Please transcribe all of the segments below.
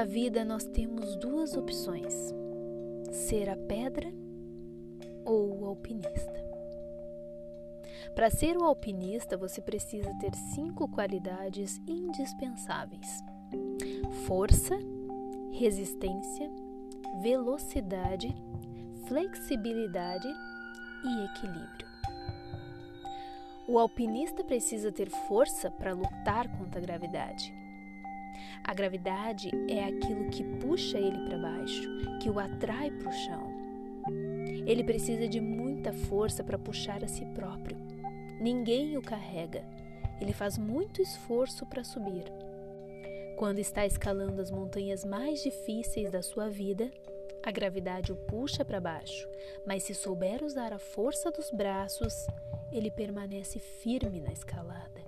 na vida nós temos duas opções: ser a pedra ou o alpinista. Para ser o alpinista, você precisa ter cinco qualidades indispensáveis: força, resistência, velocidade, flexibilidade e equilíbrio. O alpinista precisa ter força para lutar contra a gravidade. A gravidade é aquilo que puxa ele para baixo, que o atrai para o chão. Ele precisa de muita força para puxar a si próprio. Ninguém o carrega. Ele faz muito esforço para subir. Quando está escalando as montanhas mais difíceis da sua vida, a gravidade o puxa para baixo, mas se souber usar a força dos braços, ele permanece firme na escalada.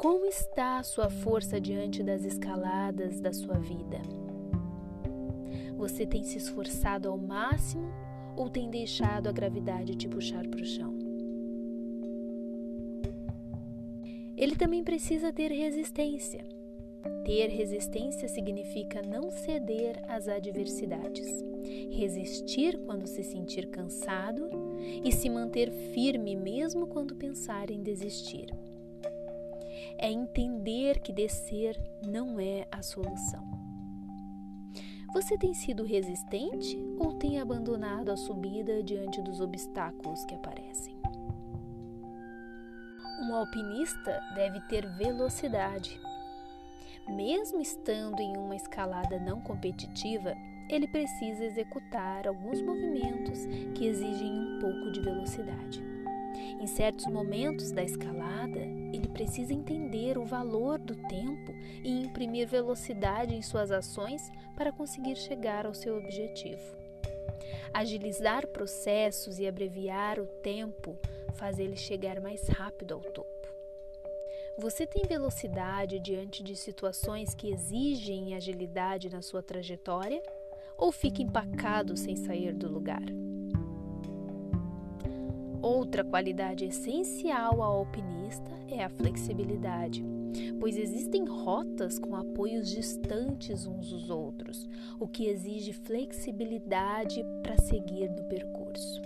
Como está a sua força diante das escaladas da sua vida? Você tem se esforçado ao máximo ou tem deixado a gravidade te puxar para o chão? Ele também precisa ter resistência. Ter resistência significa não ceder às adversidades, resistir quando se sentir cansado e se manter firme mesmo quando pensar em desistir. É entender que descer não é a solução. Você tem sido resistente ou tem abandonado a subida diante dos obstáculos que aparecem? Um alpinista deve ter velocidade. Mesmo estando em uma escalada não competitiva, ele precisa executar alguns movimentos que exigem um pouco de velocidade. Em certos momentos da escalada, precisa entender o valor do tempo e imprimir velocidade em suas ações para conseguir chegar ao seu objetivo. Agilizar processos e abreviar o tempo faz ele chegar mais rápido ao topo. Você tem velocidade diante de situações que exigem agilidade na sua trajetória ou fica empacado sem sair do lugar? Outra qualidade essencial ao é a flexibilidade, pois existem rotas com apoios distantes uns dos outros, o que exige flexibilidade para seguir no percurso.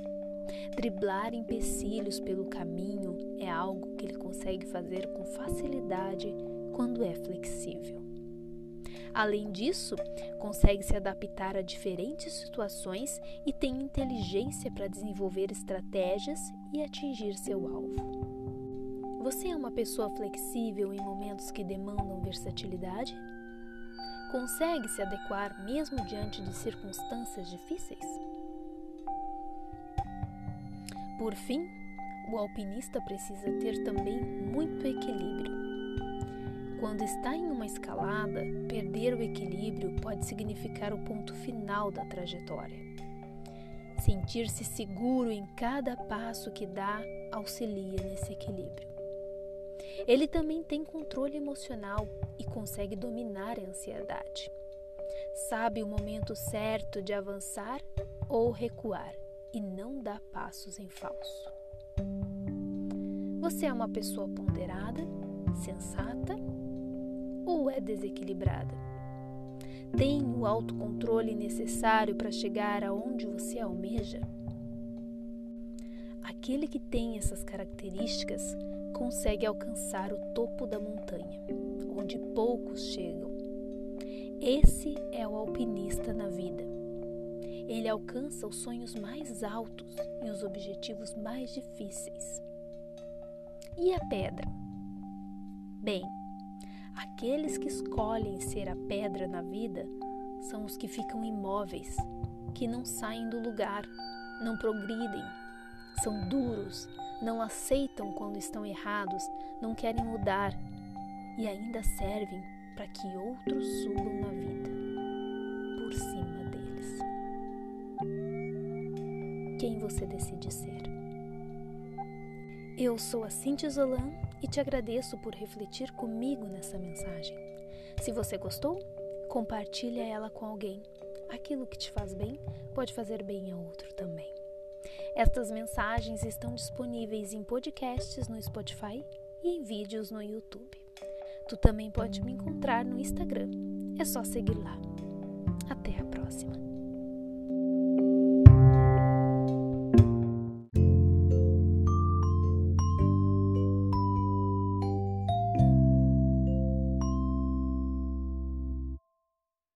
Driblar empecilhos pelo caminho é algo que ele consegue fazer com facilidade quando é flexível. Além disso, consegue se adaptar a diferentes situações e tem inteligência para desenvolver estratégias e atingir seu alvo. Você é uma pessoa flexível em momentos que demandam versatilidade? Consegue se adequar mesmo diante de circunstâncias difíceis? Por fim, o alpinista precisa ter também muito equilíbrio. Quando está em uma escalada, perder o equilíbrio pode significar o ponto final da trajetória. Sentir-se seguro em cada passo que dá auxilia nesse equilíbrio. Ele também tem controle emocional e consegue dominar a ansiedade. Sabe o momento certo de avançar ou recuar e não dá passos em falso. Você é uma pessoa ponderada, sensata ou é desequilibrada? Tem o autocontrole necessário para chegar aonde você almeja? Aquele que tem essas características consegue alcançar o topo da montanha, onde poucos chegam. Esse é o alpinista na vida. Ele alcança os sonhos mais altos e os objetivos mais difíceis. E a pedra? Bem, aqueles que escolhem ser a pedra na vida são os que ficam imóveis, que não saem do lugar, não progridem, são duros, não aceitam quando estão errados, não querem mudar e ainda servem para que outros subam na vida por cima deles. Quem você decide ser? Eu sou a Cintia Zolan e te agradeço por refletir comigo nessa mensagem. Se você gostou, compartilha ela com alguém. Aquilo que te faz bem pode fazer bem a outro também. Estas mensagens estão disponíveis em podcasts no Spotify e em vídeos no YouTube. Tu também pode me encontrar no Instagram, é só seguir lá. Até a próxima!